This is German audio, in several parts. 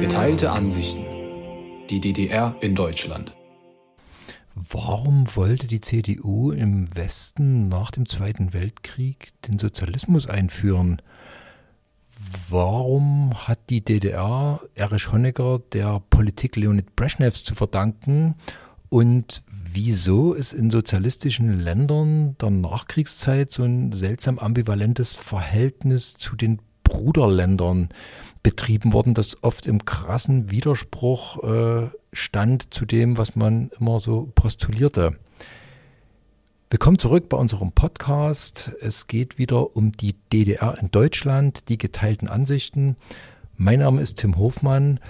Geteilte Ansichten. Die DDR in Deutschland. Warum wollte die CDU im Westen nach dem Zweiten Weltkrieg den Sozialismus einführen? Warum hat die DDR Erich Honecker der Politik Leonid Brezhnevs zu verdanken? Und wieso ist in sozialistischen Ländern der Nachkriegszeit so ein seltsam ambivalentes Verhältnis zu den Bruderländern betrieben worden, das oft im krassen Widerspruch äh, stand zu dem, was man immer so postulierte. Willkommen zurück bei unserem Podcast. Es geht wieder um die DDR in Deutschland, die geteilten Ansichten. Mein Name ist Tim Hofmann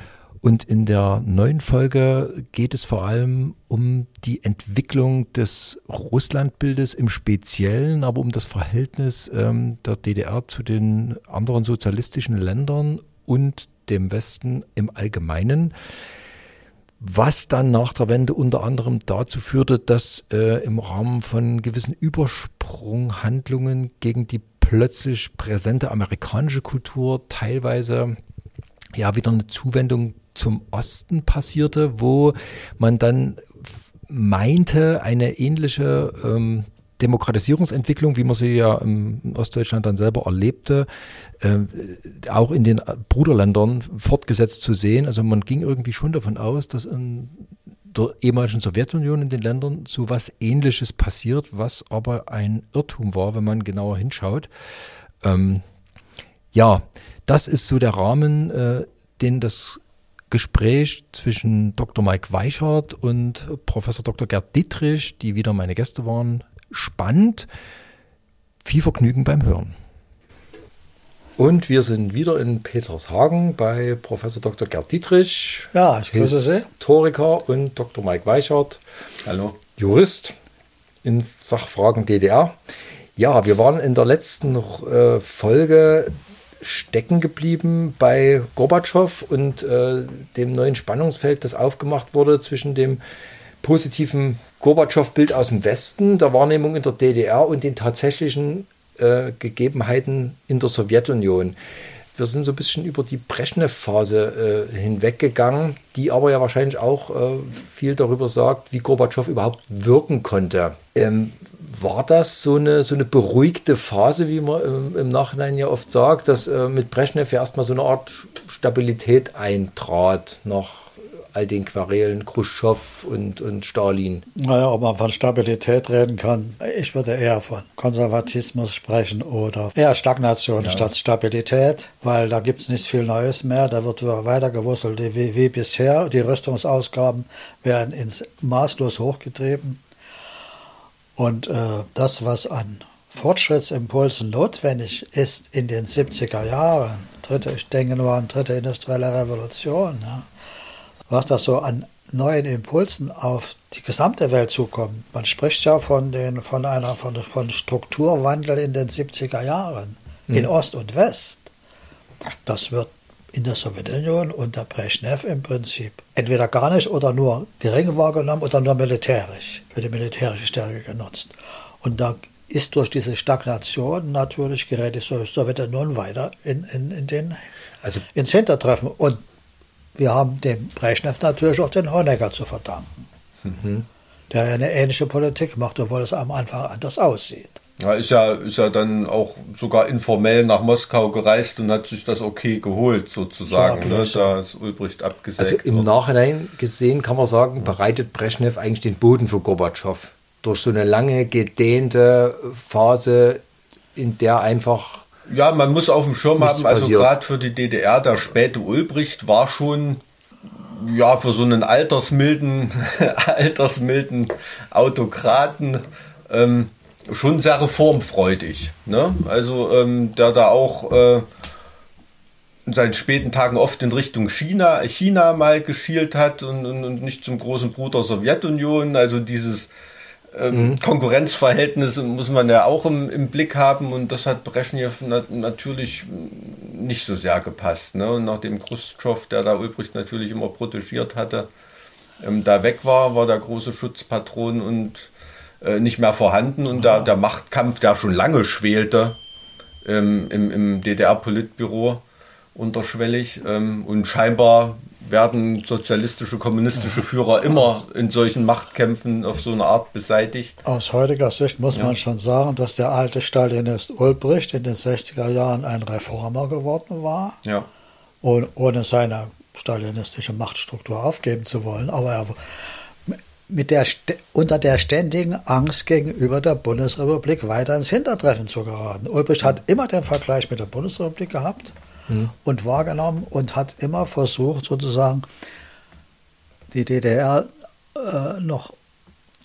und in der neuen Folge geht es vor allem um die Entwicklung des Russlandbildes im Speziellen, aber um das Verhältnis ähm, der DDR zu den anderen sozialistischen Ländern und dem Westen im Allgemeinen. Was dann nach der Wende unter anderem dazu führte, dass äh, im Rahmen von gewissen Übersprunghandlungen gegen die plötzlich präsente amerikanische Kultur teilweise ja wieder eine Zuwendung zum Osten passierte, wo man dann meinte, eine ähnliche ähm, Demokratisierungsentwicklung, wie man sie ja im Ostdeutschland dann selber erlebte, äh, auch in den Bruderländern fortgesetzt zu sehen. Also man ging irgendwie schon davon aus, dass in der ehemaligen Sowjetunion in den Ländern so was Ähnliches passiert, was aber ein Irrtum war, wenn man genauer hinschaut. Ähm, ja, das ist so der Rahmen, äh, den das Gespräch zwischen Dr. Mike Weichert und Professor Dr. Gerd Dietrich, die wieder meine Gäste waren, spannend. Viel Vergnügen beim Hören. Und wir sind wieder in Petershagen bei Professor Dr. Gerd Dietrich. Ja, ich grüße Sie. Historiker und Dr. Mike Weichert. Hallo. Jurist in Sachfragen DDR. Ja, wir waren in der letzten äh, Folge stecken geblieben bei Gorbatschow und äh, dem neuen Spannungsfeld, das aufgemacht wurde zwischen dem positiven Gorbatschow-Bild aus dem Westen, der Wahrnehmung in der DDR und den tatsächlichen äh, Gegebenheiten in der Sowjetunion. Wir sind so ein bisschen über die Brezhnev-Phase äh, hinweggegangen, die aber ja wahrscheinlich auch äh, viel darüber sagt, wie Gorbatschow überhaupt wirken konnte. Ähm, war das so eine, so eine beruhigte Phase, wie man im, im Nachhinein ja oft sagt, dass äh, mit Brezhnev ja erstmal so eine Art Stabilität eintrat nach all den Querelen Khrushchev und, und Stalin. Naja, ob man von Stabilität reden kann, ich würde eher von Konservatismus sprechen oder eher Stagnation ja. statt Stabilität, weil da gibt es nicht viel Neues mehr. Da wird weiter gewusselt wie, wie bisher. Die Rüstungsausgaben werden ins maßlos hochgetrieben. Und äh, das, was an Fortschrittsimpulsen notwendig ist in den 70er Jahren, dritte, ich denke nur an dritte industrielle Revolution, ja, was da so an neuen Impulsen auf die gesamte Welt zukommt. Man spricht ja von, den, von einer von, von Strukturwandel in den 70er Jahren mhm. in Ost und West. Das wird in der Sowjetunion unter Brezhnev im Prinzip entweder gar nicht oder nur gering wahrgenommen oder nur militärisch, für die militärische Stärke genutzt. Und da ist durch diese Stagnation natürlich gerät die Sowjetunion weiter in, in, in den, also, ins Hintertreffen. Und wir haben dem Brezhnev natürlich auch den Honecker zu verdanken, mhm. der eine ähnliche Politik macht, obwohl es am Anfang anders aussieht. Ja, ist ja, ist ja dann auch sogar informell nach Moskau gereist und hat sich das okay geholt, sozusagen. Ne? Da ist Ulbricht abgesetzt. Also im Nachhinein gesehen kann man sagen, bereitet Brezhnev eigentlich den Boden für Gorbatschow. Durch so eine lange, gedehnte Phase, in der einfach ja, man muss auf dem Schirm haben, also gerade für die DDR, der späte Ulbricht war schon ja für so einen altersmilden, altersmilden Autokraten ähm, schon sehr reformfreudig. Ne? Also ähm, der da auch äh, in seinen späten Tagen oft in Richtung China, China mal geschielt hat und, und, und nicht zum großen Bruder Sowjetunion. Also dieses ähm, mhm. Konkurrenzverhältnisse muss man ja auch im, im, Blick haben und das hat Brezhnev nat natürlich nicht so sehr gepasst. Ne? Und nachdem Khrushchev, der da Ulbricht natürlich immer protegiert hatte, ähm, da weg war, war der große Schutzpatron und äh, nicht mehr vorhanden. Und da, der Machtkampf, der schon lange schwelte ähm, im, im DDR-Politbüro unterschwellig ähm, und scheinbar werden sozialistische, kommunistische Führer immer in solchen Machtkämpfen auf so eine Art beseitigt. Aus heutiger Sicht muss ja. man schon sagen, dass der alte Stalinist Ulbricht in den 60er Jahren ein Reformer geworden war, ja. ohne seine stalinistische Machtstruktur aufgeben zu wollen. Aber er mit der, unter der ständigen Angst gegenüber der Bundesrepublik weiter ins Hintertreffen zu geraten. Ulbricht hat immer den Vergleich mit der Bundesrepublik gehabt mhm. und wahrgenommen und hat immer versucht, sozusagen die DDR äh, noch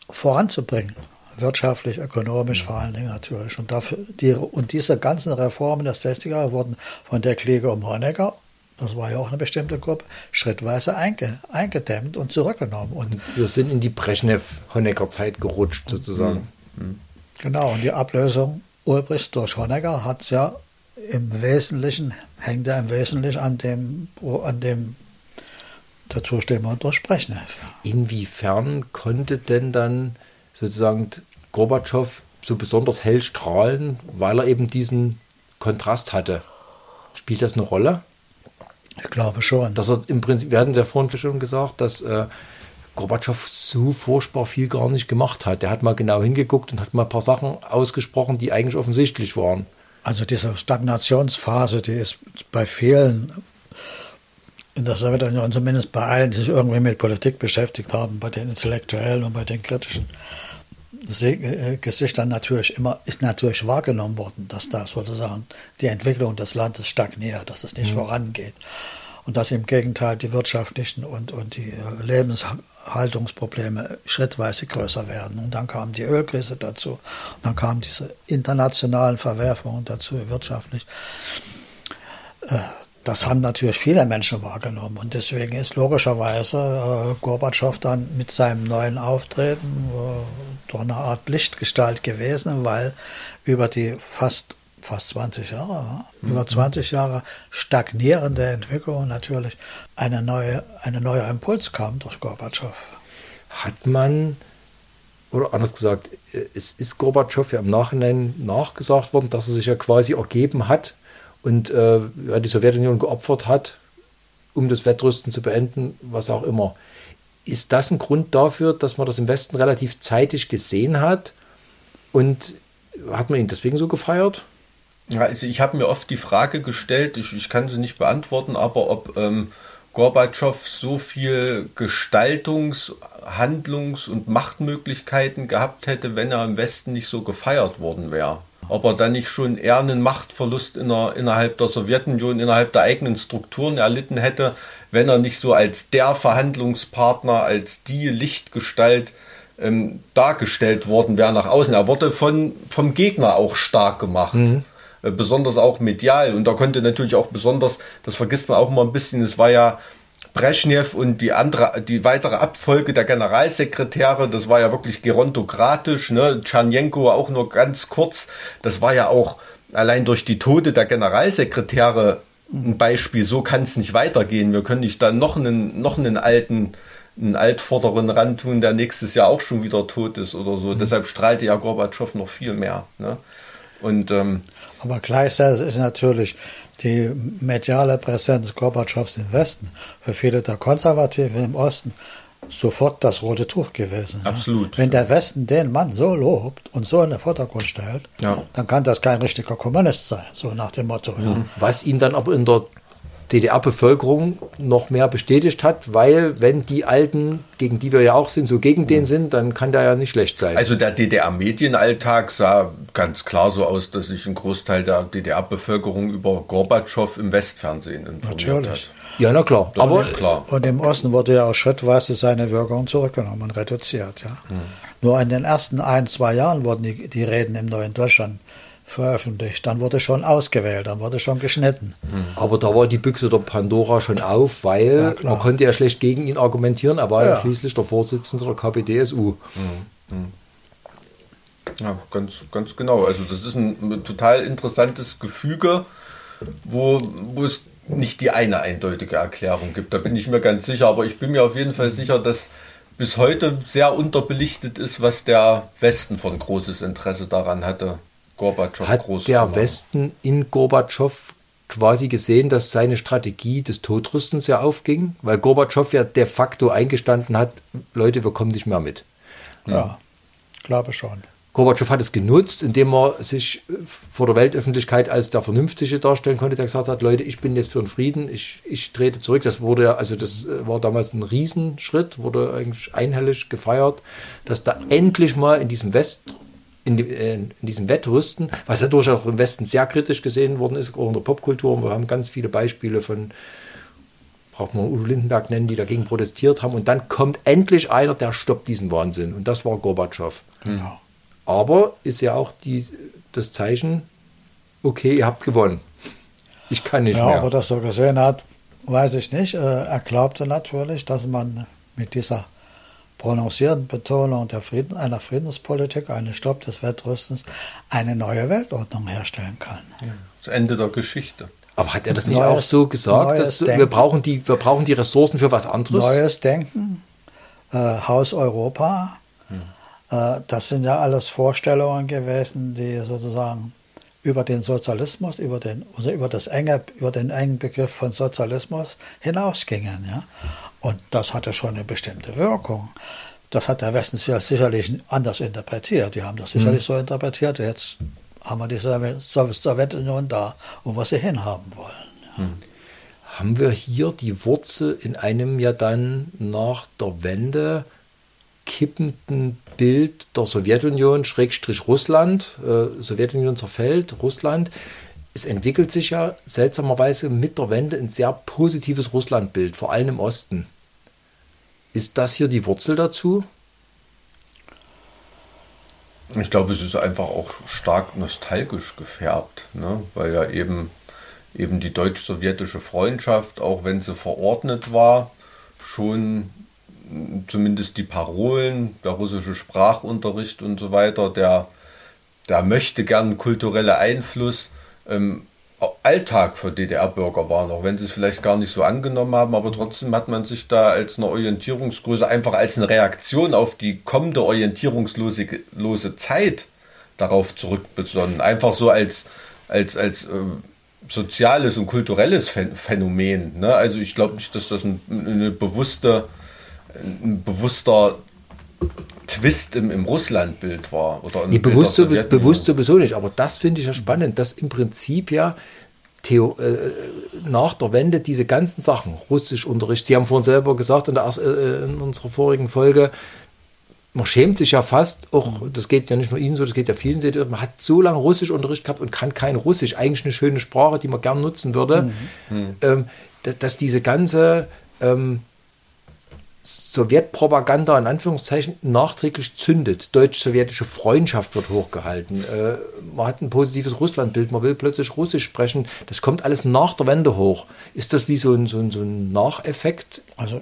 voranzubringen. Wirtschaftlich, ökonomisch mhm. vor allen Dingen natürlich. Und, dafür, die, und diese ganzen Reformen der 60er wurden von der Kliege um Honecker, das war ja auch eine bestimmte Gruppe, schrittweise einge, eingedämmt und zurückgenommen. Und wir sind in die Brezhnev-Honecker-Zeit gerutscht, sozusagen. Mhm. Genau, und die Ablösung Ulbrichts durch Honecker hat es ja im Wesentlichen, hängt er im Wesentlichen an dem, an dem dazu stehen wir durch Brechnev. Inwiefern konnte denn dann sozusagen Gorbatschow so besonders hell strahlen, weil er eben diesen Kontrast hatte? Spielt das eine Rolle? Ich glaube schon. Dass er im Prinzip, wir hatten ja vorhin schon gesagt, dass äh, Gorbatschow so furchtbar viel gar nicht gemacht hat. Der hat mal genau hingeguckt und hat mal ein paar Sachen ausgesprochen, die eigentlich offensichtlich waren. Also diese Stagnationsphase, die ist bei vielen in der Sowjetunion, zumindest bei allen, die sich irgendwie mit Politik beschäftigt haben, bei den Intellektuellen und bei den kritischen äh, Gesichtern natürlich immer, ist natürlich wahrgenommen worden, dass da sozusagen die Entwicklung des Landes stagniert, dass es nicht mhm. vorangeht und dass im Gegenteil die wirtschaftlichen und, und die äh, Lebenshaltungsprobleme schrittweise größer werden. Und dann kam die Ölkrise dazu, und dann kamen diese internationalen Verwerfungen dazu wirtschaftlich. Äh, das haben natürlich viele Menschen wahrgenommen und deswegen ist logischerweise äh, Gorbatschow dann mit seinem neuen Auftreten doch eine Art Lichtgestalt gewesen, weil über die fast fast 20 Jahre, über 20 Jahre stagnierende Entwicklung natürlich eine neue, eine neue Impuls kam durch Gorbatschow. Hat man, oder anders gesagt, es ist Gorbatschow ja im Nachhinein nachgesagt worden, dass er sich ja quasi ergeben hat und äh, die Sowjetunion geopfert hat, um das Wettrüsten zu beenden, was auch immer. Ist das ein Grund dafür, dass man das im Westen relativ zeitig gesehen hat? Und hat man ihn deswegen so gefeiert? Also ich habe mir oft die Frage gestellt, ich, ich kann sie nicht beantworten, aber ob ähm, Gorbatschow so viel Gestaltungs-, Handlungs- und Machtmöglichkeiten gehabt hätte, wenn er im Westen nicht so gefeiert worden wäre. Ob er dann nicht schon eher einen Machtverlust in der, innerhalb der Sowjetunion, innerhalb der eigenen Strukturen erlitten hätte, wenn er nicht so als der Verhandlungspartner, als die Lichtgestalt ähm, dargestellt worden wäre nach außen. Er wurde von, vom Gegner auch stark gemacht. Mhm. Äh, besonders auch medial. Und da konnte natürlich auch besonders, das vergisst man auch immer ein bisschen, es war ja Brezhnev und die andere, die weitere Abfolge der Generalsekretäre, das war ja wirklich gerontokratisch, ne? Tschernjenko auch nur ganz kurz. Das war ja auch allein durch die Tode der Generalsekretäre ein Beispiel. So kann es nicht weitergehen. Wir können nicht dann noch einen, noch einen alten, einen Altvorderen rantun, der nächstes Jahr auch schon wieder tot ist oder so. Mhm. Deshalb strahlte ja Gorbatschow noch viel mehr. Ne? Und ähm, aber gleichzeitig ist natürlich die mediale Präsenz Gorbatschows im Westen für viele der Konservativen im Osten sofort das rote Tuch gewesen. Absolut. Wenn der Westen den Mann so lobt und so in den Vordergrund stellt, ja. dann kann das kein richtiger Kommunist sein, so nach dem Motto. Ja. Was ihn dann aber in der DDR-Bevölkerung noch mehr bestätigt hat, weil wenn die Alten, gegen die wir ja auch sind, so gegen den sind, dann kann der ja nicht schlecht sein. Also der DDR-Medienalltag sah ganz klar so aus, dass sich ein Großteil der DDR-Bevölkerung über Gorbatschow im Westfernsehen informiert Natürlich. hat. Ja, na klar. Das aber klar. Und im Osten wurde ja auch schrittweise seine Wirkung zurückgenommen und reduziert. Ja. Hm. Nur in den ersten ein, zwei Jahren wurden die, die Reden im neuen Deutschland veröffentlicht. Dann wurde schon ausgewählt, dann wurde schon geschnitten. Aber da war die Büchse der Pandora schon auf, weil ja, man konnte ja schlecht gegen ihn argumentieren. Er war ja, ja schließlich der Vorsitzende der KPDSU. Ja, ganz, ganz genau. Also das ist ein, ein total interessantes Gefüge. wo, wo es nicht die eine eindeutige Erklärung gibt. Da bin ich mir ganz sicher. Aber ich bin mir auf jeden Fall sicher, dass bis heute sehr unterbelichtet ist, was der Westen von großes Interesse daran hatte, Gorbatschow Hat groß der Westen in Gorbatschow quasi gesehen, dass seine Strategie des Todrüstens ja aufging, weil Gorbatschow ja de facto eingestanden hat, Leute, wir kommen nicht mehr mit. Ja, glaube schon. Gorbatschow hat es genutzt, indem er sich vor der Weltöffentlichkeit als der Vernünftige darstellen konnte, der gesagt hat, Leute, ich bin jetzt für den Frieden, ich, ich trete zurück. Das wurde, also das äh, war damals ein Riesenschritt, wurde eigentlich einhellig gefeiert, dass da endlich mal in diesem West, in, die, äh, in diesem Wettrüsten, was ja durchaus auch im Westen sehr kritisch gesehen worden ist, auch in der Popkultur. Und wir haben ganz viele Beispiele von braucht man Udo Lindenberg nennen, die dagegen protestiert haben. Und dann kommt endlich einer, der stoppt diesen Wahnsinn. Und das war Gorbatschow. Genau. Aber ist ja auch die, das Zeichen, okay, ihr habt gewonnen. Ich kann nicht ja, mehr. Ja, ob er das so gesehen hat, weiß ich nicht. Äh, er glaubte natürlich, dass man mit dieser prononcierten Betonung der Frieden, einer Friedenspolitik, eines Stopp des Wettrüstens, eine neue Weltordnung herstellen kann. Ja, das Ende der Geschichte. Aber hat er das nicht neues, auch so gesagt, dass wir brauchen, die, wir brauchen die Ressourcen für was anderes? Neues Denken, äh, Haus Europa, äh, das sind ja alles Vorstellungen gewesen, die sozusagen über den Sozialismus, über den, also über, das enge, über den engen Begriff von Sozialismus hinausgingen. Ja? Und das hatte schon eine bestimmte Wirkung. Das hat der Westen sicherlich anders interpretiert. Die haben das sicherlich mhm. so interpretiert. Jetzt haben wir die Sowjetunion da, wo wir sie hinhaben wollen. Ja. Mhm. Haben wir hier die Wurzel in einem ja dann nach der Wende kippenden Bild der Sowjetunion, Schrägstrich Russland, äh, Sowjetunion zerfällt, Russland. Es entwickelt sich ja seltsamerweise mit der Wende ein sehr positives Russlandbild, vor allem im Osten. Ist das hier die Wurzel dazu? Ich glaube, es ist einfach auch stark nostalgisch gefärbt, ne? weil ja eben, eben die deutsch-sowjetische Freundschaft, auch wenn sie verordnet war, schon zumindest die Parolen, der russische Sprachunterricht und so weiter, der, der möchte gern kulturelle Einfluss ähm, Alltag für DDR-Bürger waren, auch wenn sie es vielleicht gar nicht so angenommen haben, aber trotzdem hat man sich da als eine Orientierungsgröße, einfach als eine Reaktion auf die kommende orientierungslose lose Zeit darauf zurückbesonnen. Einfach so als, als, als äh, soziales und kulturelles Phänomen. Ne? Also ich glaube nicht, dass das ein, eine bewusste ein bewusster Twist im, im Russlandbild war. Oder nee, bewusst, so, bewusst sowieso nicht, aber das finde ich ja spannend, dass im Prinzip ja Theo, äh, nach der Wende diese ganzen Sachen, Russischunterricht, Sie haben vorhin selber gesagt in, der, äh, in unserer vorigen Folge, man schämt sich ja fast, auch das geht ja nicht nur Ihnen so, das geht ja vielen, man hat so lange Russischunterricht gehabt und kann kein Russisch, eigentlich eine schöne Sprache, die man gern nutzen würde, mhm. ähm, dass diese ganze ähm, Sowjetpropaganda in Anführungszeichen nachträglich zündet. Deutsch-sowjetische Freundschaft wird hochgehalten. Äh, man hat ein positives Russlandbild, man will plötzlich Russisch sprechen. Das kommt alles nach der Wende hoch. Ist das wie so ein, so ein, so ein Nacheffekt? Also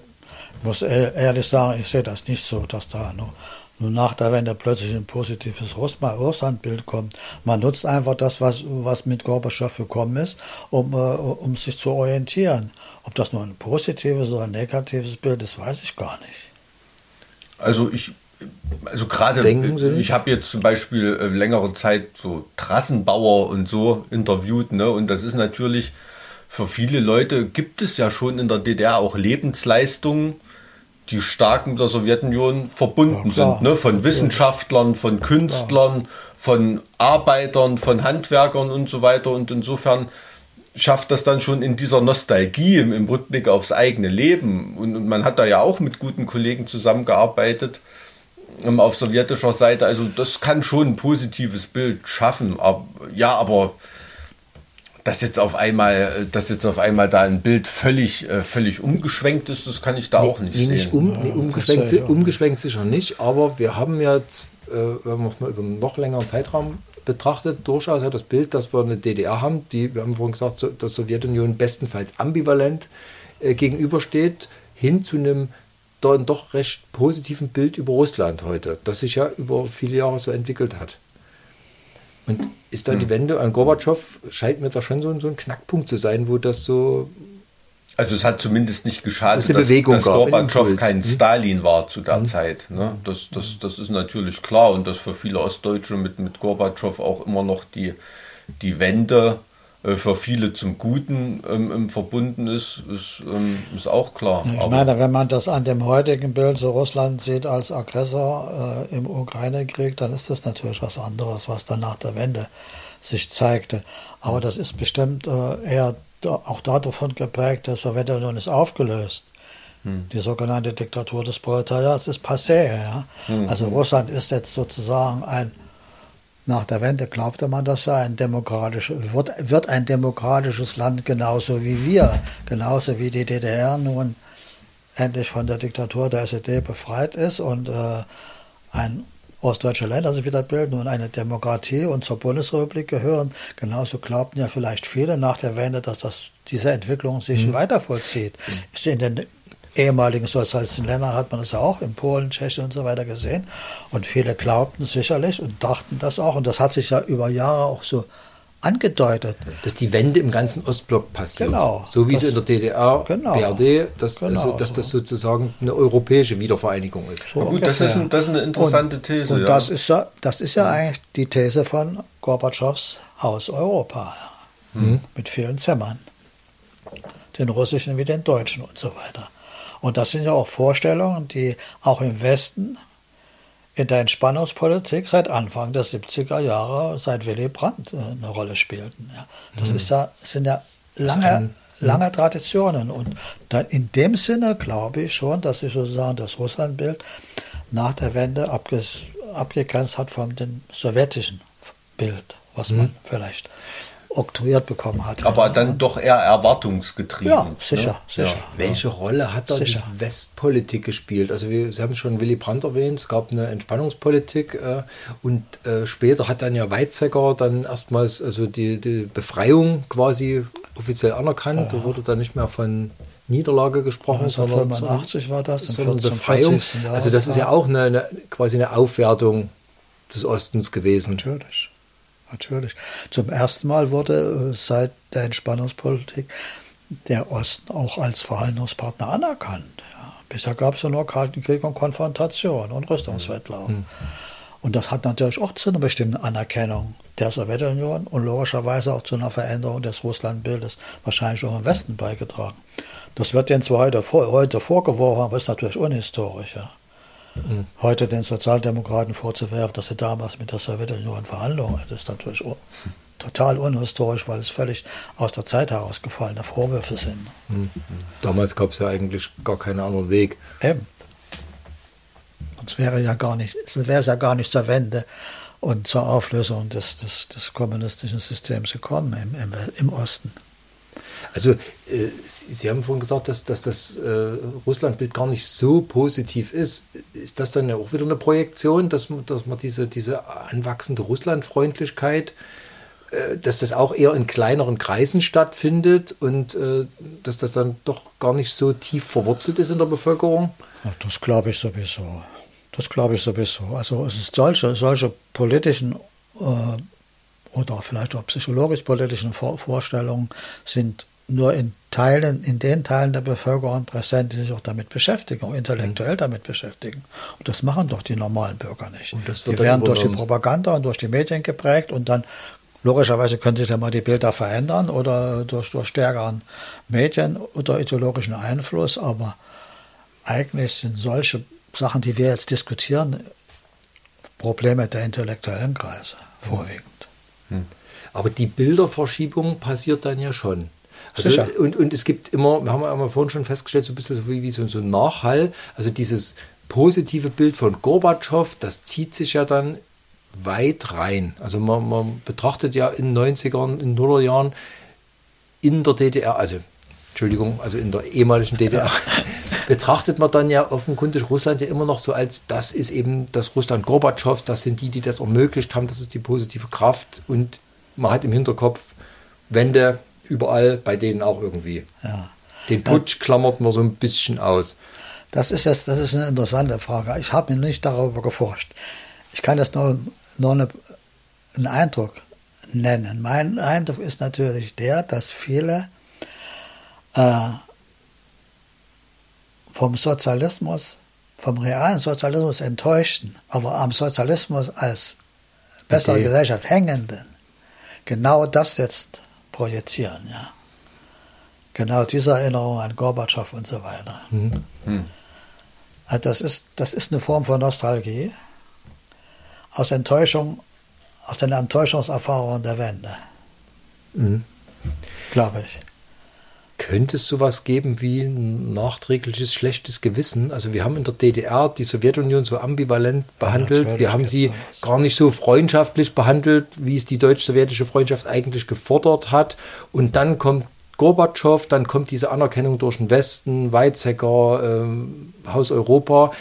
ich muss ehrlich sagen, ich sehe das nicht so, dass da noch nur nach der Wende plötzlich ein positives Russlandbild kommt. Man nutzt einfach das, was, was mit Gorbatschow gekommen ist, um, äh, um sich zu orientieren. Ob das nur ein positives oder ein negatives Bild ist, weiß ich gar nicht. Also ich, also gerade, ich habe jetzt zum Beispiel äh, längere Zeit so Trassenbauer und so interviewt, ne? Und das ist natürlich für viele Leute gibt es ja schon in der DDR auch Lebensleistungen, die stark mit der Sowjetunion verbunden ja, sind, ne? Von Wissenschaftlern, von Künstlern, von Arbeitern, von Handwerkern und so weiter. Und insofern schafft das dann schon in dieser Nostalgie im, im Rückblick aufs eigene Leben. Und, und, man hat da ja auch mit guten Kollegen zusammengearbeitet ähm, auf sowjetischer Seite. Also das kann schon ein positives Bild schaffen. Aber, ja, aber dass jetzt auf einmal, dass jetzt auf einmal da ein Bild völlig, äh, völlig umgeschwenkt ist, das kann ich da nee, auch nicht nee, sehen. Nicht um, nee, umgeschwenkt, umgeschwenkt sicher nicht, aber wir haben jetzt, äh, wenn wir es mal über einen noch längeren Zeitraum betrachtet durchaus das Bild, dass wir eine DDR haben, die, wir haben vorhin gesagt, der Sowjetunion bestenfalls ambivalent äh, gegenübersteht, hin zu einem dann doch recht positiven Bild über Russland heute, das sich ja über viele Jahre so entwickelt hat. Und ist da die hm. Wende an Gorbatschow, scheint mir da schon so, so ein Knackpunkt zu sein, wo das so also es hat zumindest nicht geschadet, dass, dass Gorbatschow kein hm? Stalin war zu der hm. Zeit. Ne? Das, das, das ist natürlich klar und dass für viele Ostdeutsche mit, mit Gorbatschow auch immer noch die, die Wende für viele zum Guten ähm, verbunden ist, ist, ähm, ist auch klar. Ich meine, wenn man das an dem heutigen Bild so Russland sieht als Aggressor äh, im Ukraine-Krieg, dann ist das natürlich was anderes, was dann nach der Wende sich zeigte. Aber das ist bestimmt äh, eher auch davon geprägt, die Sowjetunion ist aufgelöst. Hm. Die sogenannte Diktatur des Proletariats ist passé. Ja? Hm. Also Russland ist jetzt sozusagen ein, nach der Wende glaubte man das ja, ein demokratisches, wird, wird ein demokratisches Land genauso wie wir, genauso wie die DDR nun endlich von der Diktatur der SED befreit ist und äh, ein ostdeutsche Länder sich wieder bilden und eine Demokratie und zur Bundesrepublik gehören. Genauso glaubten ja vielleicht viele nach der Wende, dass das, diese Entwicklung sich mhm. weiter vollzieht. In den ehemaligen sozialistischen Ländern hat man das ja auch, in Polen, Tschechien und so weiter gesehen. Und viele glaubten sicherlich und dachten das auch. Und das hat sich ja über Jahre auch so angedeutet. Dass die Wende im ganzen Ostblock passiert. Genau. So wie das, es in der DDR, genau, BRD, dass, genau, also, dass das sozusagen eine europäische Wiedervereinigung ist. So gut, das ist, ein, das ist, eine interessante und, These. Und ja. das, ist ja, das ist ja eigentlich die These von Gorbatschows Haus Europa. Mhm. Mit vielen Zimmern. Den russischen wie den deutschen und so weiter. Und das sind ja auch Vorstellungen, die auch im Westen in der Entspannungspolitik seit Anfang der 70er Jahre, seit Willy Brandt äh, eine Rolle spielten. Das mhm. ist ja, sind ja lange, lange. Traditionen. Und dann in dem Sinne glaube ich schon, dass sich sozusagen das Russlandbild nach der Wende abgegrenzt hat von dem sowjetischen Bild, was mhm. man vielleicht oktroyiert bekommen hat. Aber dann doch eher erwartungsgetrieben. Ja, sicher, ne? sicher. Ja. Welche Rolle hat da sicher. die Westpolitik gespielt? Also wir, Sie haben schon Willy Brandt erwähnt, es gab eine Entspannungspolitik äh, und äh, später hat dann ja Weizsäcker dann erstmals also die, die Befreiung quasi offiziell anerkannt. Ja. Da wurde dann nicht mehr von Niederlage gesprochen, sondern 85 war das, sondern Befreiung. Also das ist ja auch eine, eine, quasi eine Aufwertung des Ostens gewesen. Natürlich natürlich. Zum ersten Mal wurde äh, seit der Entspannungspolitik der Osten auch als Verhandlungspartner anerkannt. Ja. Bisher gab es ja nur Kalten Krieg und Konfrontation und Rüstungswettlauf. Mhm. Und das hat natürlich auch zu einer bestimmten Anerkennung der Sowjetunion und logischerweise auch zu einer Veränderung des Russlandbildes wahrscheinlich auch im Westen beigetragen. Das wird denen zwar heute, heute vorgeworfen, aber ist natürlich unhistorisch. Ja mhm. heute den Sozialdemokraten vorzuwerfen, dass sie damals mit der Sowjetunion Verhandlungen, das ist natürlich total unhistorisch, weil es völlig aus der Zeit herausgefallene Vorwürfe sind. Mhm. Damals gab es ja eigentlich gar keinen anderen Weg. Eben. Sonst wäre ja gar nicht, wäre es ja gar nicht zur Wende und zur Auflösung des, des, des kommunistischen Systems gekommen im, im, im Osten. Also äh, Sie haben vorhin gesagt, dass, dass das äh, Russlandbild gar nicht so positiv ist. Ist das dann auch wieder eine Projektion, dass, dass man diese, diese anwachsende Russlandfreundlichkeit, äh, dass das auch eher in kleineren Kreisen stattfindet und äh, dass das dann doch gar nicht so tief verwurzelt ist in der Bevölkerung? Ja, das glaube ich sowieso. Das glaube ich sowieso. Also es ist solche, solche politischen äh, oder vielleicht auch psychologisch-politischen Vorstellungen sind nur in Teilen, in den Teilen der Bevölkerung präsent, die sich auch damit beschäftigen, auch intellektuell mhm. damit beschäftigen. Und das machen doch die normalen Bürger nicht. die werden durch die Propaganda und durch die Medien geprägt und dann logischerweise können sich dann mal die Bilder verändern oder durch, durch stärkeren Medien oder ideologischen Einfluss, aber eigentlich sind solche Sachen, die wir jetzt diskutieren, Probleme der intellektuellen Kreise vorwiegend. Hm. Aber die Bilderverschiebung passiert dann ja schon. Also, Sicher. Und, und es gibt immer, wir haben ja vorhin schon festgestellt, so ein bisschen so wie, wie so, so ein Nachhall. Also dieses positive Bild von Gorbatschow, das zieht sich ja dann weit rein. Also man, man betrachtet ja in den 90ern, in den Nullerjahren in der DDR, also Entschuldigung, also in der ehemaligen DDR, betrachtet man dann ja offenkundig Russland ja immer noch so als, das ist eben das Russland Gorbatschows, das sind die, die das ermöglicht haben, das ist die positive Kraft und man hat im Hinterkopf Wende, überall, bei denen auch irgendwie. Ja. Den Putsch klammert man so ein bisschen aus. Das ist jetzt, das ist eine interessante Frage. Ich habe mir nicht darüber geforscht. Ich kann jetzt nur, nur eine einen Eindruck nennen. Mein Eindruck ist natürlich der, dass viele äh, vom Sozialismus, vom realen Sozialismus enttäuschten, aber am Sozialismus als bessere okay. Gesellschaft hängenden, genau das jetzt projizieren. Ja. Genau diese Erinnerung an Gorbatschow und so weiter. Mhm. Also das, ist, das ist eine Form von Nostalgie aus Enttäuschung, aus den Enttäuschungserfahrungen der Wende. Mhm. Glaube ich. Könnte es sowas geben wie ein nachträgliches schlechtes Gewissen? Also wir haben in der DDR die Sowjetunion so ambivalent behandelt. Ja, wir haben sie sowas. gar nicht so freundschaftlich behandelt, wie es die deutsch-sowjetische Freundschaft eigentlich gefordert hat. Und dann kommt Gorbatschow, dann kommt diese Anerkennung durch den Westen, Weizsäcker, ähm, Haus Europa.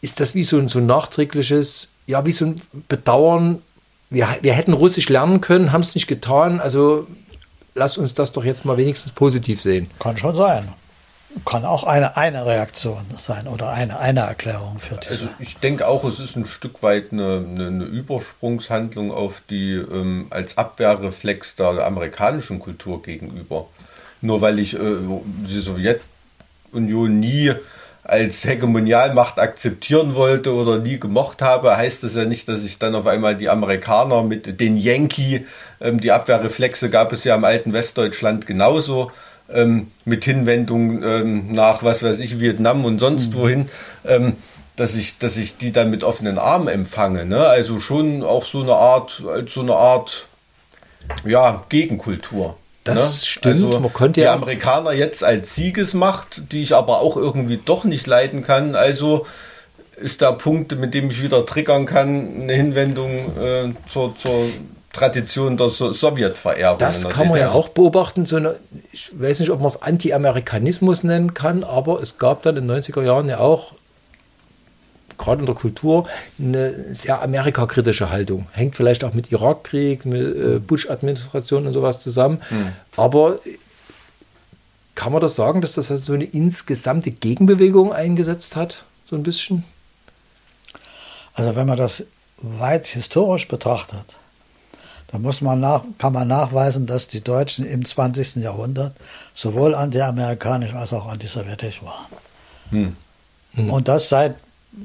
Ist das wie so ein, so ein nachträgliches, ja, wie so ein Bedauern? Wir, wir hätten Russisch lernen können, haben es nicht getan. Also lass uns das doch jetzt mal wenigstens positiv sehen. Kann schon sein. Kann auch eine, eine Reaktion sein oder eine, eine Erklärung für diese. Also ich denke auch, es ist ein Stück weit eine, eine, eine Übersprungshandlung auf die ähm, als Abwehrreflex der amerikanischen Kultur gegenüber. Nur weil ich äh, die Sowjetunion nie als Hegemonialmacht akzeptieren wollte oder nie gemocht habe, heißt das ja nicht, dass ich dann auf einmal die Amerikaner mit den Yankee, ähm, die Abwehrreflexe gab es ja im alten Westdeutschland genauso, ähm, mit Hinwendung ähm, nach, was weiß ich, Vietnam und sonst mhm. wohin, ähm, dass ich, dass ich die dann mit offenen Armen empfange. Ne? Also schon auch so eine Art, so eine Art, ja, Gegenkultur. Das ne? stimmt. Also Man konnte die ja Amerikaner jetzt als Siegesmacht, die ich aber auch irgendwie doch nicht leiden kann. Also ist der Punkt, mit dem ich wieder triggern kann, eine Hinwendung äh, zur, zur Tradition der so Sowjetvererbung. Das kann man ja auch beobachten. So eine, ich weiß nicht, ob man es Anti-Amerikanismus nennen kann, aber es gab dann in den 90er Jahren ja auch gerade in der Kultur eine sehr amerikakritische Haltung. Hängt vielleicht auch mit Irakkrieg, mit äh, Bush-Administration und sowas zusammen. Mhm. Aber kann man das sagen, dass das also so eine insgesamte Gegenbewegung eingesetzt hat? So ein bisschen? Also wenn man das weit historisch betrachtet, dann muss man nach, kann man nachweisen, dass die Deutschen im 20. Jahrhundert sowohl anti-amerikanisch als auch anti-sowjetisch waren. Hm. Hm. Und das seit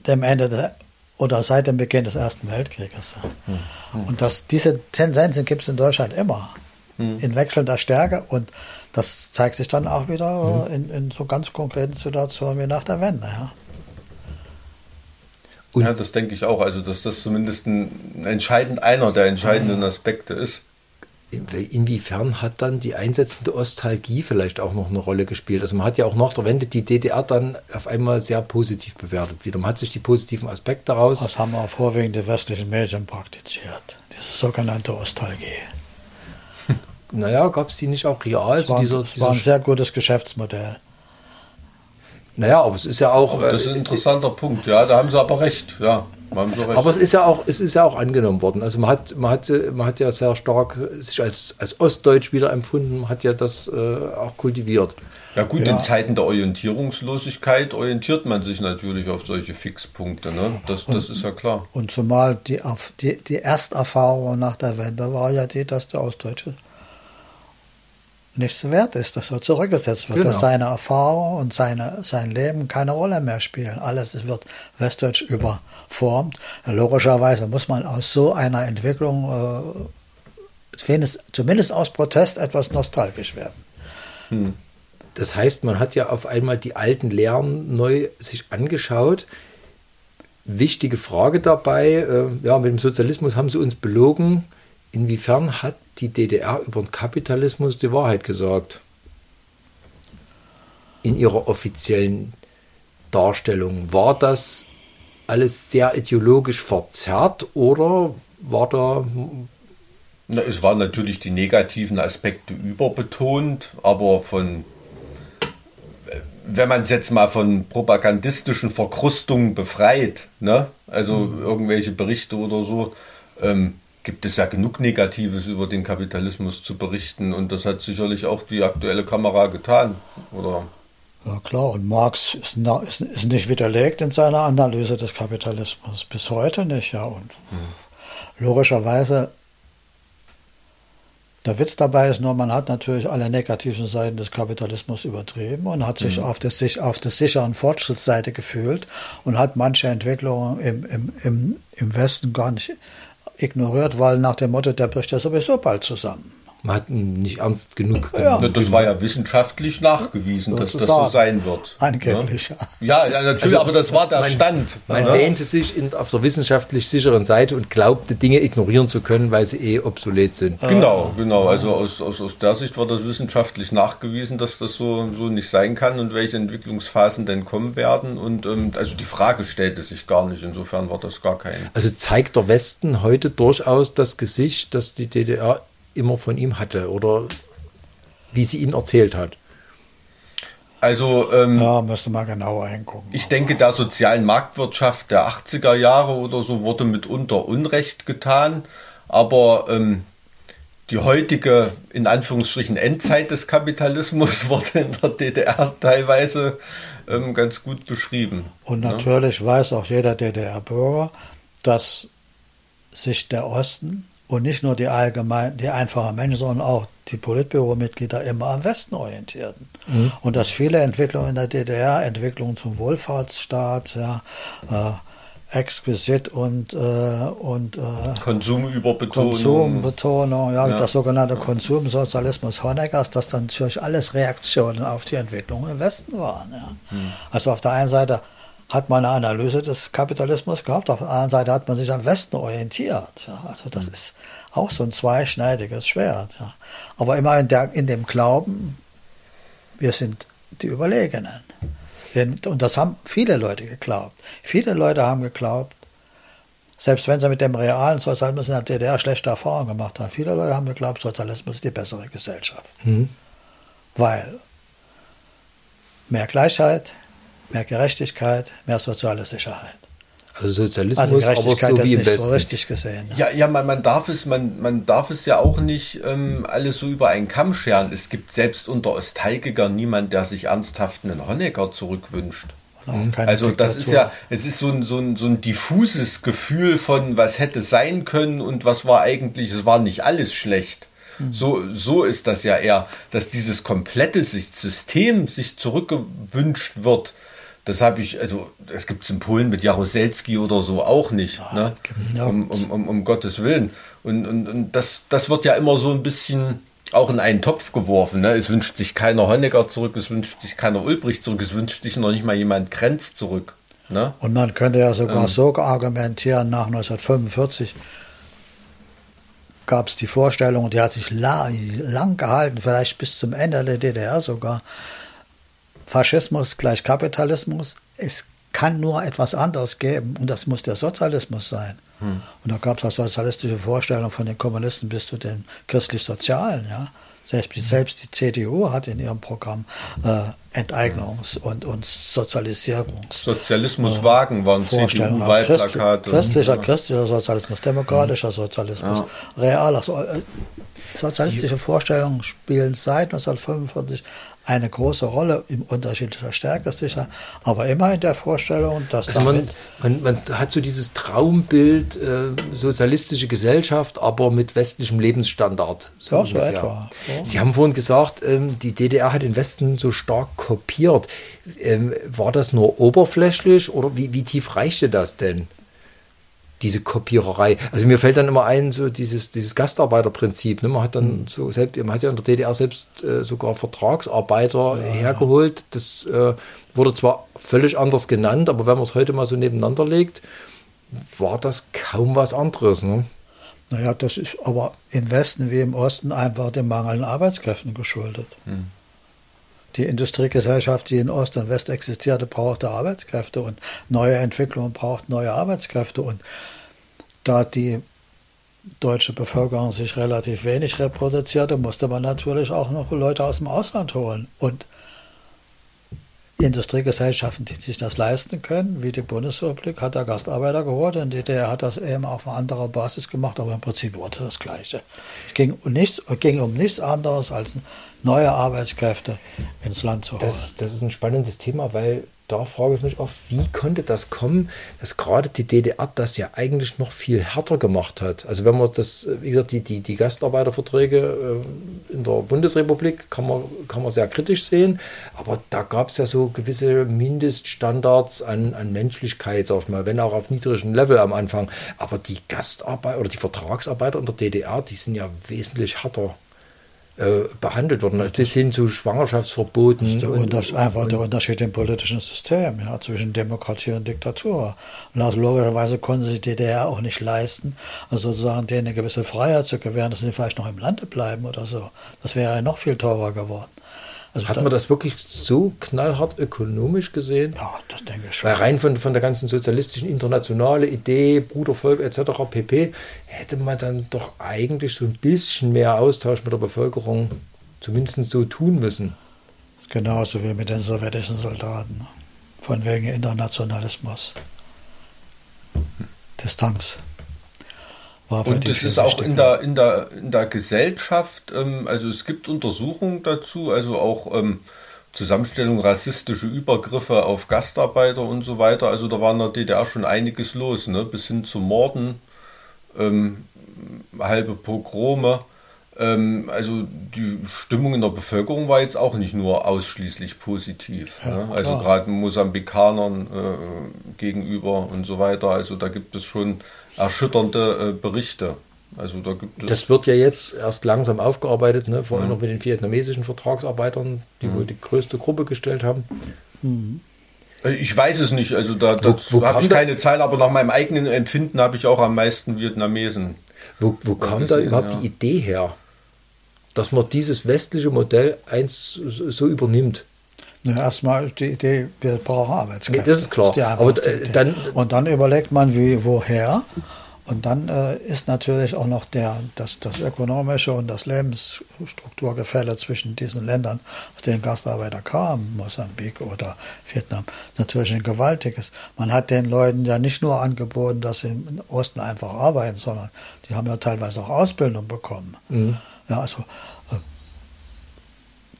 dem Ende der, oder seit dem Beginn des Ersten Weltkrieges. Mhm. Und das, diese Tendenzen gibt es in Deutschland immer. Mhm. In wechselnder Stärke und das zeigt sich dann auch wieder mhm. in, in, so ganz konkreten Situationen wie nach der Wende. Ja. ja, das denke ich auch. Also, dass das zumindest ein entscheidend einer der entscheidenden Aspekte ist inwiefern hat dann die einsetzende Ostalgie vielleicht auch noch eine Rolle gespielt? Also man hat ja auch nach der Wende die DDR dann auf einmal sehr positiv bewertet wieder. Man hat sich die positiven Aspekte daraus. Das haben auch vorwiegend die westlichen Medien praktiziert, diese sogenannte Ostalgie. Naja, gab es die nicht auch real? Das war, dieser, das war ein sehr gutes Geschäftsmodell. Naja, aber es ist ja auch. das ist ein interessanter äh, Punkt, ja, da haben Sie aber recht, ja. Aber es ist ja auch, es ist ja auch angenommen worden. Also man hat, man hat, man hat ja sehr stark sich als, als Ostdeutsch wieder empfunden, man hat ja das äh, auch kultiviert. Ja gut, ja. in Zeiten der Orientierungslosigkeit orientiert man sich natürlich auf solche Fixpunkte. Ne? Das, das ist ja klar. Und zumal die, die, die Ersterfahrung nach der Wende war ja die, dass der Ostdeutsche nichts wert ist, dass er zurückgesetzt wird, genau. dass seine Erfahrung und seine, sein Leben keine Rolle mehr spielen. Alles wird westdeutsch überformt. Logischerweise muss man aus so einer Entwicklung äh, zumindest aus Protest etwas nostalgisch werden. Hm. Das heißt, man hat ja auf einmal die alten Lehren neu sich angeschaut. Wichtige Frage dabei, äh, ja, mit dem Sozialismus haben sie uns belogen inwiefern hat die DDR über den Kapitalismus die Wahrheit gesagt? In ihrer offiziellen Darstellung. War das alles sehr ideologisch verzerrt oder war da. Na, es waren natürlich die negativen Aspekte überbetont, aber von. Wenn man es jetzt mal von propagandistischen Verkrustungen befreit, ne? also mhm. irgendwelche Berichte oder so, ähm, gibt es ja genug Negatives über den Kapitalismus zu berichten und das hat sicherlich auch die aktuelle Kamera getan, oder? Ja klar, und Marx ist, ist, ist nicht widerlegt in seiner Analyse des Kapitalismus, bis heute nicht, ja. Und hm. logischerweise Der Witz dabei ist nur, man hat natürlich alle negativen Seiten des Kapitalismus übertrieben und hat sich, mhm. auf, das, sich auf der sicheren Fortschrittsseite gefühlt und hat manche Entwicklungen im, im, im, im Westen gar nicht ignoriert, weil nach dem Motto, der bricht ja sowieso bald zusammen man hat ihn nicht ernst genug genommen. Ja. Das war ja wissenschaftlich nachgewiesen, dass das so sein wird. Angeblich, ja. Ja, ja natürlich, also, aber das war der man, Stand. Man ja. wähnte sich in, auf der wissenschaftlich sicheren Seite und glaubte, Dinge ignorieren zu können, weil sie eh obsolet sind. Genau, genau. Also aus, aus, aus der Sicht war das wissenschaftlich nachgewiesen, dass das so, so nicht sein kann und welche Entwicklungsphasen denn kommen werden. Und ähm, also die Frage stellte sich gar nicht. Insofern war das gar kein. Also zeigt der Westen heute durchaus das Gesicht, dass die DDR immer von ihm hatte oder wie sie ihn erzählt hat. Also, ähm, ja, müsste mal genauer hingucken. Ich denke, der sozialen Marktwirtschaft der 80er Jahre oder so wurde mitunter Unrecht getan, aber ähm, die heutige, in Anführungsstrichen, Endzeit des Kapitalismus wurde in der DDR teilweise ähm, ganz gut beschrieben. Und ne? natürlich ja? weiß auch jeder DDR-Bürger, dass sich der Osten und nicht nur die allgemein, die einfachen Menschen, sondern auch die Politbüromitglieder immer am Westen orientierten. Mhm. Und dass viele Entwicklungen in der DDR, Entwicklungen zum Wohlfahrtsstaat, ja, äh, exquisit und, äh, und äh, Konsumüberbetonung. Konsumbetonung, ja, ja, das sogenannte Konsumsozialismus Honeckers, das dann natürlich alles Reaktionen auf die Entwicklung im Westen waren. Ja. Mhm. Also auf der einen Seite hat man eine Analyse des Kapitalismus gehabt, auf der anderen Seite hat man sich am Westen orientiert. Ja. Also das mhm. ist auch so ein zweischneidiges Schwert. Ja. Aber immer in, der, in dem Glauben, wir sind die Überlegenen. Und das haben viele Leute geglaubt. Viele Leute haben geglaubt, selbst wenn sie mit dem realen Sozialismus in der DDR schlechte Erfahrungen gemacht haben, viele Leute haben geglaubt, Sozialismus ist die bessere Gesellschaft. Mhm. Weil mehr Gleichheit, mehr Gerechtigkeit, mehr soziale Sicherheit. Also Sozialismus, also Gerechtigkeit aber so wie im Westen. So richtig gesehen. Ja, ja, man, man, darf es, man, man darf es ja auch nicht ähm, alles so über einen Kamm scheren. Es gibt selbst unter Osteigiger niemand, der sich ernsthaft einen Honecker zurückwünscht. Also das ist ja, es ist so ein, so, ein, so ein diffuses Gefühl von, was hätte sein können und was war eigentlich, es war nicht alles schlecht. Mhm. So, so ist das ja eher, dass dieses komplette System sich zurückgewünscht wird das habe ich, also es gibt es in Polen mit Jaroselski oder so auch nicht, ja, ne? um, um, um, um, Gottes Willen. Und, und, und das, das wird ja immer so ein bisschen auch in einen Topf geworfen. Ne? Es wünscht sich keiner Honecker zurück, es wünscht sich keiner Ulbricht zurück, es wünscht sich noch nicht mal jemand Grenz zurück. Ne? Und man könnte ja sogar ähm. so argumentieren, nach 1945 gab es die Vorstellung, die hat sich lang gehalten, vielleicht bis zum Ende der DDR sogar, Faschismus gleich Kapitalismus. Es kann nur etwas anderes geben und das muss der Sozialismus sein. Hm. Und da gab es auch sozialistische Vorstellungen von den Kommunisten bis zu den christlich-sozialen. Ja. Selbst, hm. selbst die CDU hat in ihrem Programm äh, Enteignungs- und, und Sozialisierungs. Sozialismus wagen waren CDU-Wahlplakate. Christlicher, christlicher Sozialismus, demokratischer hm. Sozialismus, ja. realer äh, Sozialistische Vorstellungen spielen seit 1945 eine große Rolle im unterschiedlicher Stärke sicher, aber immer in der Vorstellung, dass also man, man, man, hat so dieses Traumbild äh, sozialistische Gesellschaft, aber mit westlichem Lebensstandard. So, ja, so etwa. Ja. Sie haben vorhin gesagt, ähm, die DDR hat den Westen so stark kopiert. Ähm, war das nur oberflächlich oder wie, wie tief reichte das denn? Diese Kopiererei. Also mir fällt dann immer ein, so dieses, dieses Gastarbeiterprinzip. Ne? Man hat dann mhm. so selbst, man hat ja in der DDR selbst äh, sogar Vertragsarbeiter ja. hergeholt. Das äh, wurde zwar völlig anders genannt, aber wenn man es heute mal so nebeneinander legt, war das kaum was anderes. Ne? Naja, das ist aber im Westen wie im Osten einfach dem Mangel an Arbeitskräften geschuldet. Mhm. Die Industriegesellschaft, die in Ost und West existierte, brauchte Arbeitskräfte und neue Entwicklungen braucht neue Arbeitskräfte. Und da die deutsche Bevölkerung sich relativ wenig reproduzierte, musste man natürlich auch noch Leute aus dem Ausland holen. Und Industriegesellschaften, die sich das leisten können, wie die Bundesrepublik, hat der Gastarbeiter geholt und die DDR hat das eben auf einer anderen Basis gemacht, aber im Prinzip wurde das Gleiche. Es ging um nichts, ging um nichts anderes als neue Arbeitskräfte ins Land zu holen. Das, das ist ein spannendes Thema, weil da frage ich mich oft, wie konnte das kommen, dass gerade die DDR das ja eigentlich noch viel härter gemacht hat. Also wenn man das, wie gesagt, die, die, die Gastarbeiterverträge äh, in der Bundesrepublik kann man, kann man sehr kritisch sehen, aber da gab es ja so gewisse Mindeststandards an, an Menschlichkeit, sag ich mal, wenn auch auf niedrigem Level am Anfang. Aber die Gastarbeiter oder die Vertragsarbeiter in der DDR, die sind ja wesentlich härter äh, behandelt worden, bis hin zu Schwangerschaftsverboten. Das ist der und, einfach und, der Unterschied im politischen System ja, zwischen Demokratie und Diktatur. Und also logischerweise konnten sich die DDR auch nicht leisten, also sozusagen denen eine gewisse Freiheit zu gewähren, dass sie vielleicht noch im Lande bleiben oder so. Das wäre ja noch viel teurer geworden. Also Hat man das wirklich so knallhart ökonomisch gesehen? Ja, das denke ich schon. Weil rein von, von der ganzen sozialistischen internationale Idee, Brudervolk etc. pp. hätte man dann doch eigentlich so ein bisschen mehr Austausch mit der Bevölkerung zumindest so tun müssen. Das ist genauso wie mit den sowjetischen Soldaten. Von wegen Internationalismus. Distanz. Und es ist auch in der, in der, in der Gesellschaft, ähm, also es gibt Untersuchungen dazu, also auch ähm, Zusammenstellung rassistische Übergriffe auf Gastarbeiter und so weiter. Also da war in der DDR schon einiges los, ne? bis hin zu Morden, ähm, halbe Pogrome. Ähm, also die Stimmung in der Bevölkerung war jetzt auch nicht nur ausschließlich positiv. Ja, ne? Also gerade Mosambikanern äh, gegenüber und so weiter. Also da gibt es schon erschütternde äh, Berichte. Also da gibt es das wird ja jetzt erst langsam aufgearbeitet, ne? vor allem mhm. noch mit den vietnamesischen Vertragsarbeitern, die mhm. wohl die größte Gruppe gestellt haben. Mhm. Äh, ich weiß es nicht, also da habe ich keine Zahl, aber nach meinem eigenen Empfinden habe ich auch am meisten Vietnamesen. Wo, wo kam gesehen, da überhaupt ja. die Idee her, dass man dieses westliche Modell eins so übernimmt? Ja, erstmal die Idee, wir brauchen Arbeitskräfte. Das ist klar. Das ist Aber äh, dann, und dann überlegt man, wie, woher. Und dann äh, ist natürlich auch noch der, das, das ökonomische und das Lebensstrukturgefälle zwischen diesen Ländern, aus denen Gastarbeiter kamen, Mosambik oder Vietnam, natürlich ein gewaltiges. Man hat den Leuten ja nicht nur angeboten, dass sie im Osten einfach arbeiten, sondern die haben ja teilweise auch Ausbildung bekommen. Mhm. Ja, also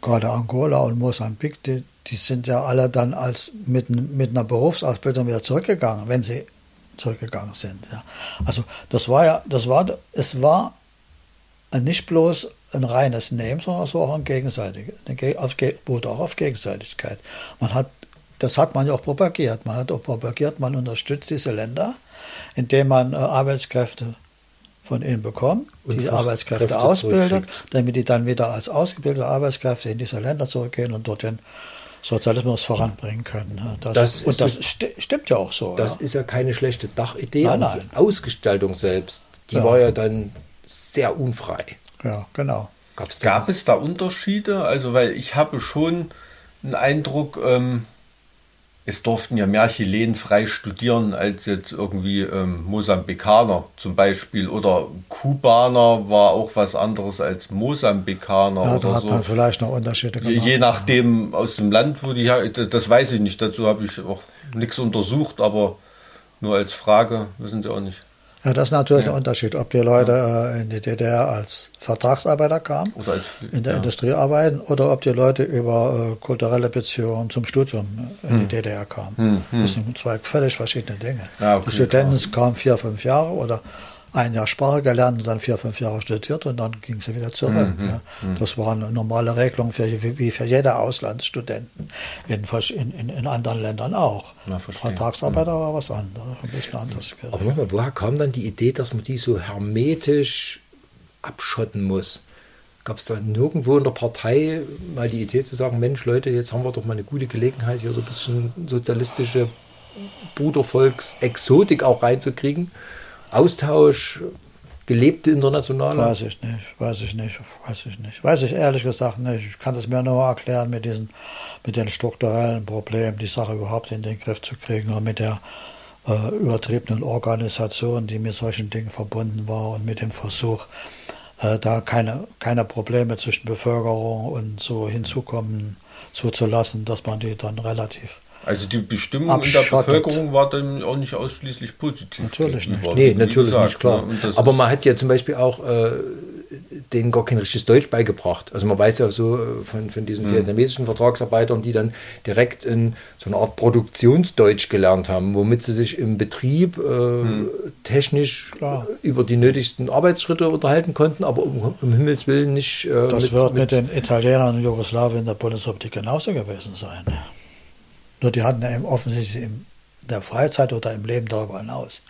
gerade Angola und Mosambik, die, die sind ja alle dann als mit, mit einer Berufsausbildung wieder zurückgegangen, wenn sie zurückgegangen sind. Ja. Also das war ja, das war, es war nicht bloß ein reines Nehmen, sondern es war auch ein gegenseitiges, beruht auch auf Gegenseitigkeit. Man hat, das hat man ja auch propagiert. Man hat auch propagiert, man unterstützt diese Länder, indem man äh, Arbeitskräfte von ihnen bekommt, und die Arbeitskräfte ausbildet, damit die dann wieder als ausgebildete Arbeitskräfte in diese Länder zurückgehen und dort den Sozialismus voranbringen können. Das, das und das sti stimmt ja auch so. Das ja. ist ja keine schlechte Dachidee. Nein, nein. Die Ausgestaltung selbst, die ja. war ja dann sehr unfrei. Ja, genau. Gab's Gab es da Unterschiede? Also, weil ich habe schon einen Eindruck, ähm, es durften ja mehr Chilenen frei studieren als jetzt irgendwie ähm, Mosambikaner zum Beispiel oder Kubaner war auch was anderes als Mosambikaner ja, oder da hat so. Man vielleicht noch Unterschiede gemacht. Je, nachdem aus dem Land, wo die das, das weiß ich nicht. Dazu habe ich auch nichts untersucht, aber nur als Frage wissen Sie auch nicht. Ja, das ist natürlich ja. ein Unterschied, ob die Leute äh, in die DDR als Vertragsarbeiter kamen, oder als, in der ja. Industrie arbeiten, oder ob die Leute über äh, kulturelle Beziehungen zum Studium in hm. die DDR kamen. Hm, hm. Das sind zwei völlig verschiedene Dinge. Ja, okay, die Studenten kamen vier, fünf Jahre oder ein Jahr Sprache gelernt und dann vier, fünf Jahre studiert und dann ging sie wieder zurück. Mhm, ja. Mhm. Das war eine normale Regelung für, wie für jede Auslandsstudenten in, in, in anderen Ländern auch. Ja, Vertragsarbeiter mhm. war was anderes, ein bisschen anders. Aber nochmal, woher kam dann die Idee, dass man die so hermetisch abschotten muss? Gab es da nirgendwo in der Partei mal die Idee zu sagen, Mensch Leute, jetzt haben wir doch mal eine gute Gelegenheit, hier so ein bisschen sozialistische Brudervolksexotik auch reinzukriegen? Austausch, gelebte internationale? Weiß ich nicht, weiß ich nicht, weiß ich nicht. Weiß ich ehrlich gesagt nicht. Ich kann das mir nur erklären mit diesen, mit den strukturellen Problemen, die Sache überhaupt in den Griff zu kriegen und mit der äh, übertriebenen Organisation, die mit solchen Dingen verbunden war und mit dem Versuch, äh, da keine, keine Probleme zwischen Bevölkerung und so hinzukommen zuzulassen, dass man die dann relativ also die Bestimmung in der Bevölkerung war dann auch nicht ausschließlich positiv. Natürlich nicht. Nee, natürlich gesagt, nicht, klar. Ne? Aber man hat ja zum Beispiel auch äh, denen gar kein richtiges Deutsch beigebracht. Also man weiß ja so äh, von, von diesen mhm. vietnamesischen Vertragsarbeitern, die dann direkt in so eine Art Produktionsdeutsch gelernt haben, womit sie sich im Betrieb äh, mhm. technisch Klar. über die nötigsten Arbeitsschritte unterhalten konnten, aber um, um Himmels Willen nicht. Äh, das mit, wird mit, mit den Italienern und Jugoslawien in der Bundesrepublik genauso gewesen sein. Nur die hatten ja offensichtlich in der Freizeit oder im Leben darüber hinaus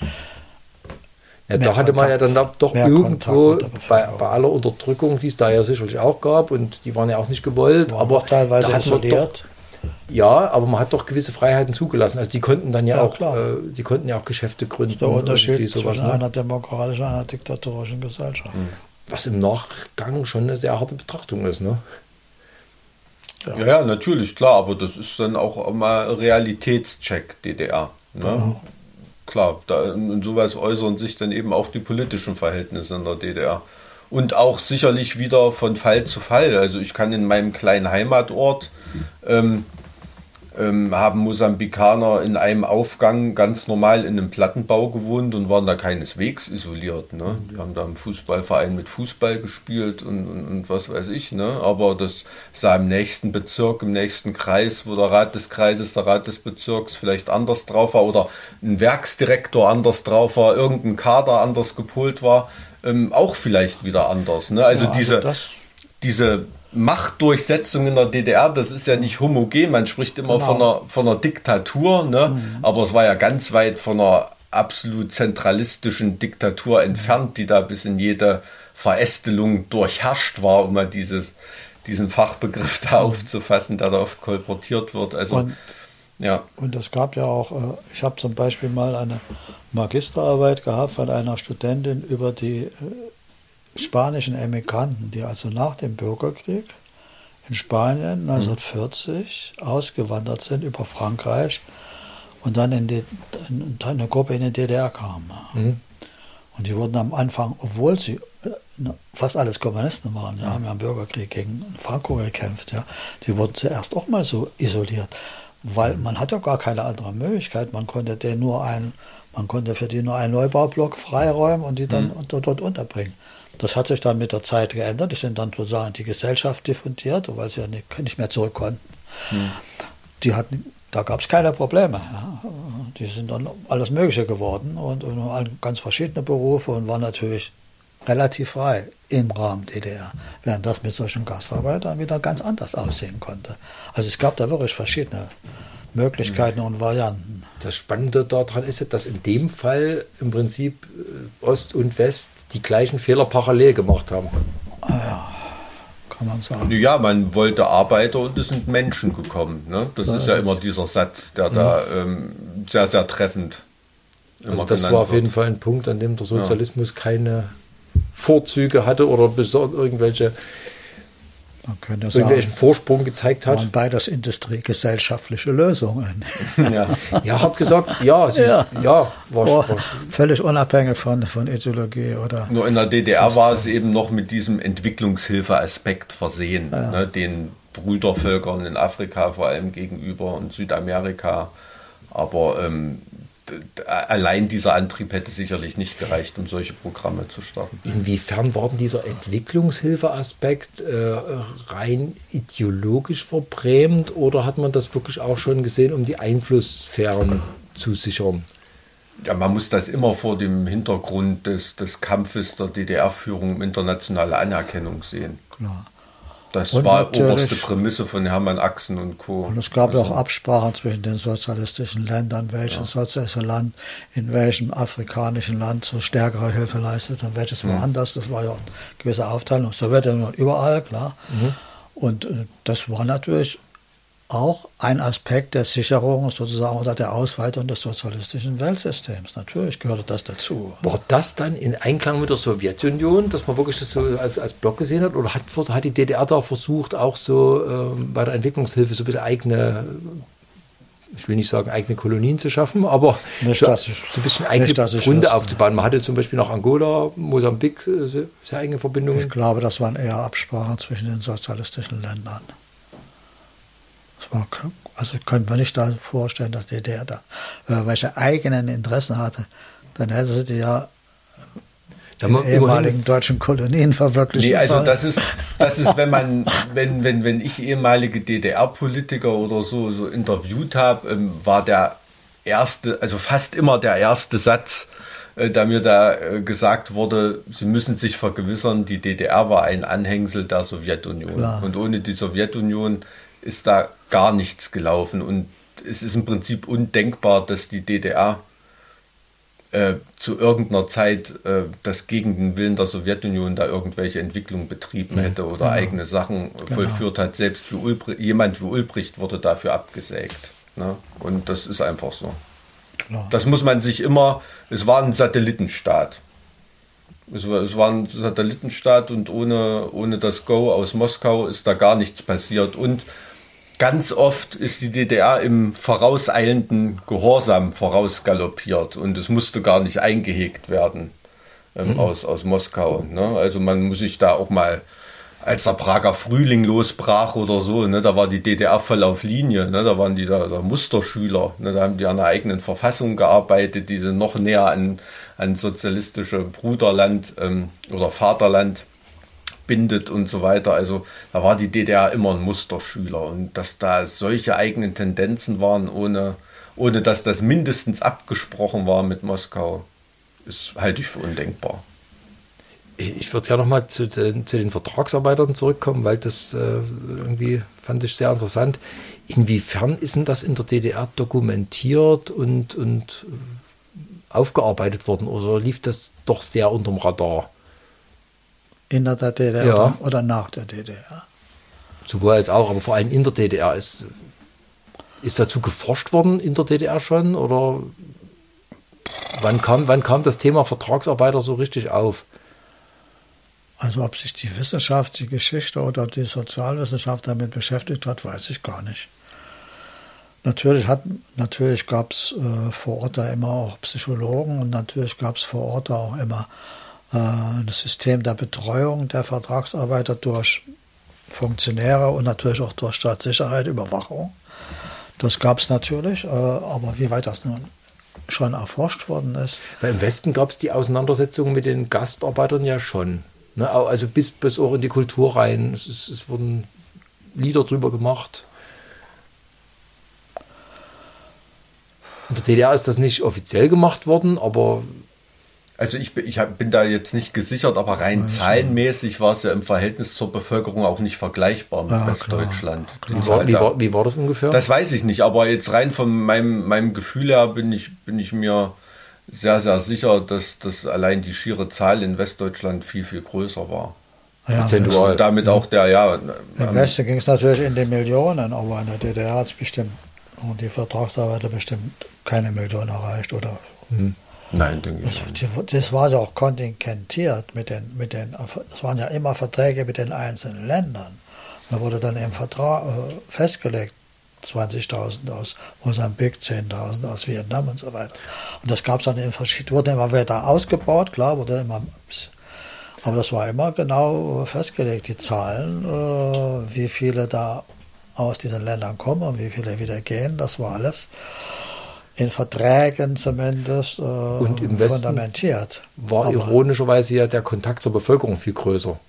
ja, da hatte man ja dann doch irgendwo bei, bei, aller Unterdrückung, die es da ja sicherlich auch gab und die waren ja auch nicht gewollt, War aber teilweise isoliert. Doch, ja, aber man hat doch gewisse Freiheiten zugelassen. Also die konnten dann ja, ja auch, äh, die konnten ja auch Geschäfte gründen. Der Unterschied sowas, zwischen ne? einer demokratischen und einer diktatorischen Gesellschaft. Hm. Was im Nachgang schon eine sehr harte Betrachtung ist, ne? Ja. ja, ja, natürlich, klar, aber das ist dann auch mal Realitätscheck DDR. Ne? Genau klar, da, in sowas äußern sich dann eben auch die politischen Verhältnisse in der DDR. Und auch sicherlich wieder von Fall zu Fall. Also ich kann in meinem kleinen Heimatort ähm, ähm, haben Mosambikaner in einem Aufgang ganz normal in einem Plattenbau gewohnt und waren da keineswegs isoliert. Ne? Die haben da im Fußballverein mit Fußball gespielt und, und, und, was weiß ich. Ne? Aber das sah im nächsten Bezirk, im nächsten Kreis, wo der Rat des Kreises, der Rat des Bezirks vielleicht anders drauf war oder ein Werksdirektor anders drauf war, irgendein Kader anders gepolt war, ähm, auch vielleicht wieder anders. Ne? Also, ja, also diese, diese Machtdurchsetzung in der DDR, das ist ja nicht homogen. Man spricht immer genau. von, einer, von einer Diktatur, ne? Mhm. aber es war ja ganz weit von einer absolut zentralistischen Diktatur entfernt, die da bis in jede Verästelung durchherrscht war, um mal dieses, diesen Fachbegriff da mhm. aufzufassen, der da oft kolportiert wird. Also, und, ja. Und es gab ja auch, äh, ich habe zum Beispiel mal eine Magisterarbeit gehabt von einer Studentin über die äh, spanischen Emigranten, die also nach dem Bürgerkrieg in Spanien 1940 mhm. ausgewandert sind über Frankreich und dann in, die, in eine Gruppe in die DDR kamen. Mhm. Und die wurden am Anfang, obwohl sie äh, fast alles Kommunisten waren, ja, haben ja im Bürgerkrieg gegen Franco gekämpft, ja, die wurden zuerst auch mal so isoliert, weil man hat ja gar keine andere Möglichkeit. Man konnte den nur ein, man konnte für die nur einen Neubaublock freiräumen und die dann mhm. dort unterbringen. Das hat sich dann mit der Zeit geändert. Die sind dann sozusagen in die Gesellschaft diffundiert, weil sie ja nicht, nicht mehr zurück konnten. Hm. Die hatten, da gab es keine Probleme. Ja. Die sind dann alles Mögliche geworden und, und ganz verschiedene Berufe und waren natürlich relativ frei im Rahmen DDR, während das mit solchen Gastarbeitern wieder ganz anders aussehen konnte. Also es gab da wirklich verschiedene Möglichkeiten und Varianten. Das Spannende daran ist, dass in dem Fall im Prinzip äh, Ost und West die gleichen Fehler parallel gemacht haben. Ah ja, kann man sagen. Ja, man wollte Arbeiter und es sind Menschen gekommen. Ne? Das da ist ja immer dieser Satz, der ja. da ähm, sehr, sehr treffend also das war auf jeden Fall ein Punkt, an dem der Sozialismus ja. keine Vorzüge hatte oder irgendwelche man könnte irgendwelchen sagen, Vorsprung gezeigt hat. Waren beides industriegesellschaftliche Lösungen. Ja, ja hat gesagt, ja, sie, ja. ja war, war, völlig unabhängig von, von Ideologie oder. Nur in der DDR System. war es eben noch mit diesem Entwicklungshilfeaspekt versehen, ja. ne, den Brüdervölkern in Afrika vor allem gegenüber und Südamerika. Aber ähm, allein dieser Antrieb hätte sicherlich nicht gereicht, um solche Programme zu starten. Inwiefern war denn dieser Entwicklungshilfeaspekt äh, rein ideologisch verbrämt oder hat man das wirklich auch schon gesehen, um die Einflusssphären zu sichern? Ja, man muss das immer vor dem Hintergrund des, des Kampfes der DDR-Führung um internationale Anerkennung sehen. Klar. Das und war oberste Prämisse von Hermann Axen und Co. Und es gab also, ja auch Absprachen zwischen den sozialistischen Ländern, welches ja. sozialistische Land in welchem afrikanischen Land so stärkere Hilfe leistet und welches mhm. woanders. Das war ja eine gewisse Aufteilung. Sowjetunion überall, klar. Mhm. Und äh, das war natürlich auch ein Aspekt der Sicherung sozusagen oder der Ausweitung des sozialistischen Weltsystems. Natürlich gehörte das dazu. War das dann in Einklang mit der Sowjetunion, dass man wirklich das so als, als Block gesehen hat? Oder hat, hat die DDR da versucht, auch so ähm, bei der Entwicklungshilfe so ein bisschen eigene ich will nicht sagen, eigene Kolonien zu schaffen, aber nicht, so, so ein bisschen eigene nicht, Gründe aufzubauen. Man hatte zum Beispiel nach Angola, Mosambik äh, sehr enge Verbindungen. Ich glaube, das waren eher Absprachen zwischen den sozialistischen Ländern. Also könnte man nicht da vorstellen, dass die DDR da äh, welche eigenen Interessen hatte. Dann hätte sie die ja in ehemaligen deutschen Kolonien verwirklichen nee, also das ist, das ist, wenn man, wenn, wenn, wenn ich ehemalige DDR-Politiker oder so, so interviewt habe, ähm, war der erste, also fast immer der erste Satz, äh, da mir da äh, gesagt wurde, sie müssen sich vergewissern, die DDR war ein Anhängsel der Sowjetunion. Klar. Und ohne die Sowjetunion ist da gar nichts gelaufen. Und es ist im Prinzip undenkbar, dass die DDR äh, zu irgendeiner Zeit äh, das gegen den Willen der Sowjetunion da irgendwelche Entwicklungen betrieben mhm. hätte oder genau. eigene Sachen genau. vollführt hat. Selbst wie Ulbricht, jemand wie Ulbricht wurde dafür abgesägt. Ne? Und das ist einfach so. Klar. Das muss man sich immer, es war ein Satellitenstaat. Es war, es war ein Satellitenstaat und ohne, ohne das Go aus Moskau ist da gar nichts passiert. Und ganz oft ist die DDR im vorauseilenden Gehorsam vorausgaloppiert und es musste gar nicht eingehegt werden ähm, mhm. aus, aus Moskau. Ne? Also man muss sich da auch mal als der Prager Frühling losbrach oder so, ne, da war die DDR voll auf Linie, ne, da waren die da, da Musterschüler, ne, da haben die an einer eigenen Verfassung gearbeitet, die sie noch näher an, an sozialistische Bruderland ähm, oder Vaterland bindet und so weiter. Also da war die DDR immer ein Musterschüler und dass da solche eigenen Tendenzen waren, ohne, ohne dass das mindestens abgesprochen war mit Moskau, ist halte ich für undenkbar ich, würde ja nochmal zu den, zu den Vertragsarbeitern zurückkommen, weil das äh, irgendwie fand ich sehr interessant. Inwiefern ist denn das in der DDR dokumentiert und, und aufgearbeitet worden oder lief das doch sehr unterm Radar? In der DDR ja. oder nach der DDR? Sowohl als auch, aber vor allem in der DDR. Ist, ist dazu geforscht worden in der DDR schon oder wann kam, wann kam das Thema Vertragsarbeiter so richtig auf? Also ob sich die Wissenschaft, die Geschichte oder die Sozialwissenschaft damit beschäftigt hat, weiß ich gar nicht. Natürlich, natürlich gab es äh, vor Ort da immer auch Psychologen und natürlich gab es vor Ort auch immer äh, ein System der Betreuung der Vertragsarbeiter durch Funktionäre und natürlich auch durch Staatssicherheit, Überwachung. Das gab es natürlich, äh, aber wie weit das nun schon erforscht worden ist. Weil Im Westen gab es die Auseinandersetzung mit den Gastarbeitern ja schon. Ne, also bis, bis auch in die Kultur rein. Es, ist, es wurden Lieder drüber gemacht. In der DDR ist das nicht offiziell gemacht worden, aber. Also ich, ich bin da jetzt nicht gesichert, aber rein zahlenmäßig war es ja im Verhältnis zur Bevölkerung auch nicht vergleichbar mit ja, Westdeutschland. Klar, klar. Wie, war, wie, war, das ungefähr? Das weiß ich nicht, aber jetzt rein von meinem, meinem Gefühl her bin ich, bin ich mir sehr, sehr sicher, dass, dass allein die schiere Zahl in Westdeutschland viel, viel größer war. Ja, Prozentual. Und damit auch der, ja. Im ähm, Westen ging es natürlich in die Millionen, aber in der DDR hat es bestimmt, und die Vertragsarbeiter bestimmt keine Millionen erreicht, oder? Hm. Nein, denke ich. Das, das war ja auch kontingentiert mit den, mit den, das waren ja immer Verträge mit den einzelnen Ländern. Da wurde dann im Vertrag äh, festgelegt, 20.000 aus Mosambik, 10.000 aus Vietnam und so weiter. Und das gab es dann in verschiedenen, wurde immer wieder ausgebaut, klar, wurde immer, aber das war immer genau festgelegt, die Zahlen, äh, wie viele da aus diesen Ländern kommen und wie viele wieder gehen, das war alles in Verträgen zumindest äh, und im Westen fundamentiert. War aber ironischerweise ja der Kontakt zur Bevölkerung viel größer.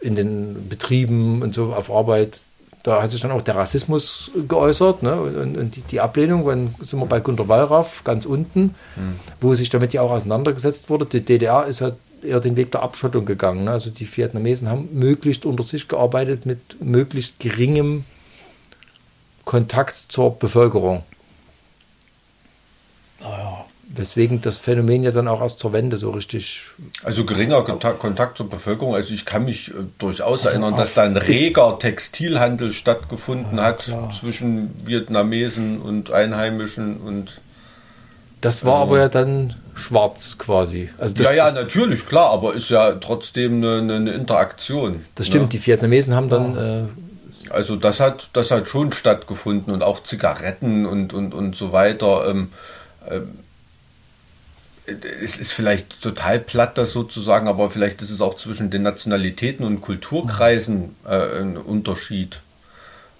In den Betrieben und so auf Arbeit da hat sich dann auch der Rassismus geäußert ne? und, und die, die, Ablehnung, dann sind wir bei Günter Wallraff ganz unten, mhm. wo sich damit ja auch auseinandergesetzt wurde. Die DDR ist halt eher den Weg der Abschottung gegangen. Ne? Also die Vietnamesen haben möglichst unter sich gearbeitet mit möglichst geringem Kontakt zur Bevölkerung. Naja, Weswegen das Phänomen ja dann auch erst zur Wende so richtig. Also geringer Kontakt, Kontakt zur Bevölkerung. Also ich kann mich äh, durchaus also erinnern, dass da ein reger Textilhandel stattgefunden ja, hat klar. zwischen Vietnamesen und Einheimischen und. Das war also, aber ja dann schwarz quasi. Also ja, ja, natürlich, klar, aber ist ja trotzdem eine, eine Interaktion. Das stimmt, ne? die Vietnamesen haben dann. Ja. Äh, also das hat, das hat schon stattgefunden und auch Zigaretten und, und, und so weiter. Ähm, es ist vielleicht total platt, das sozusagen, aber vielleicht ist es auch zwischen den Nationalitäten und Kulturkreisen äh, ein Unterschied.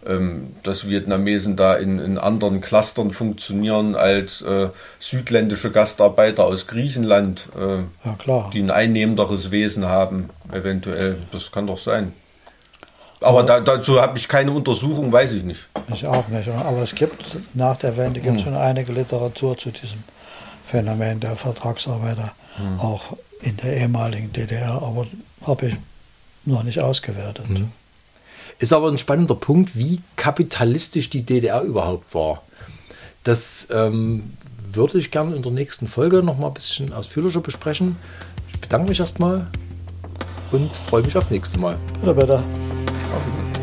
ähm, dass Vietnamesen da in, in anderen Clustern funktionieren als äh, südländische Gastarbeiter aus Griechenland, äh, ja, die ein einnehmenderes Wesen haben, eventuell. Das kann doch sein. Aber da, dazu habe ich keine Untersuchung, weiß ich nicht. Ich auch nicht. Aber es gibt nach der Wende gibt hm. schon einige Literatur zu diesem Phänomen der Vertragsarbeiter, hm. auch in der ehemaligen DDR. Aber habe ich noch nicht ausgewertet. Hm. Ist aber ein spannender Punkt, wie kapitalistisch die DDR überhaupt war. Das ähm, würde ich gerne in der nächsten Folge noch mal ein bisschen ausführlicher besprechen. Ich bedanke mich erstmal und freue mich aufs nächste Mal. Oder bitte. Auf Wiedersehen.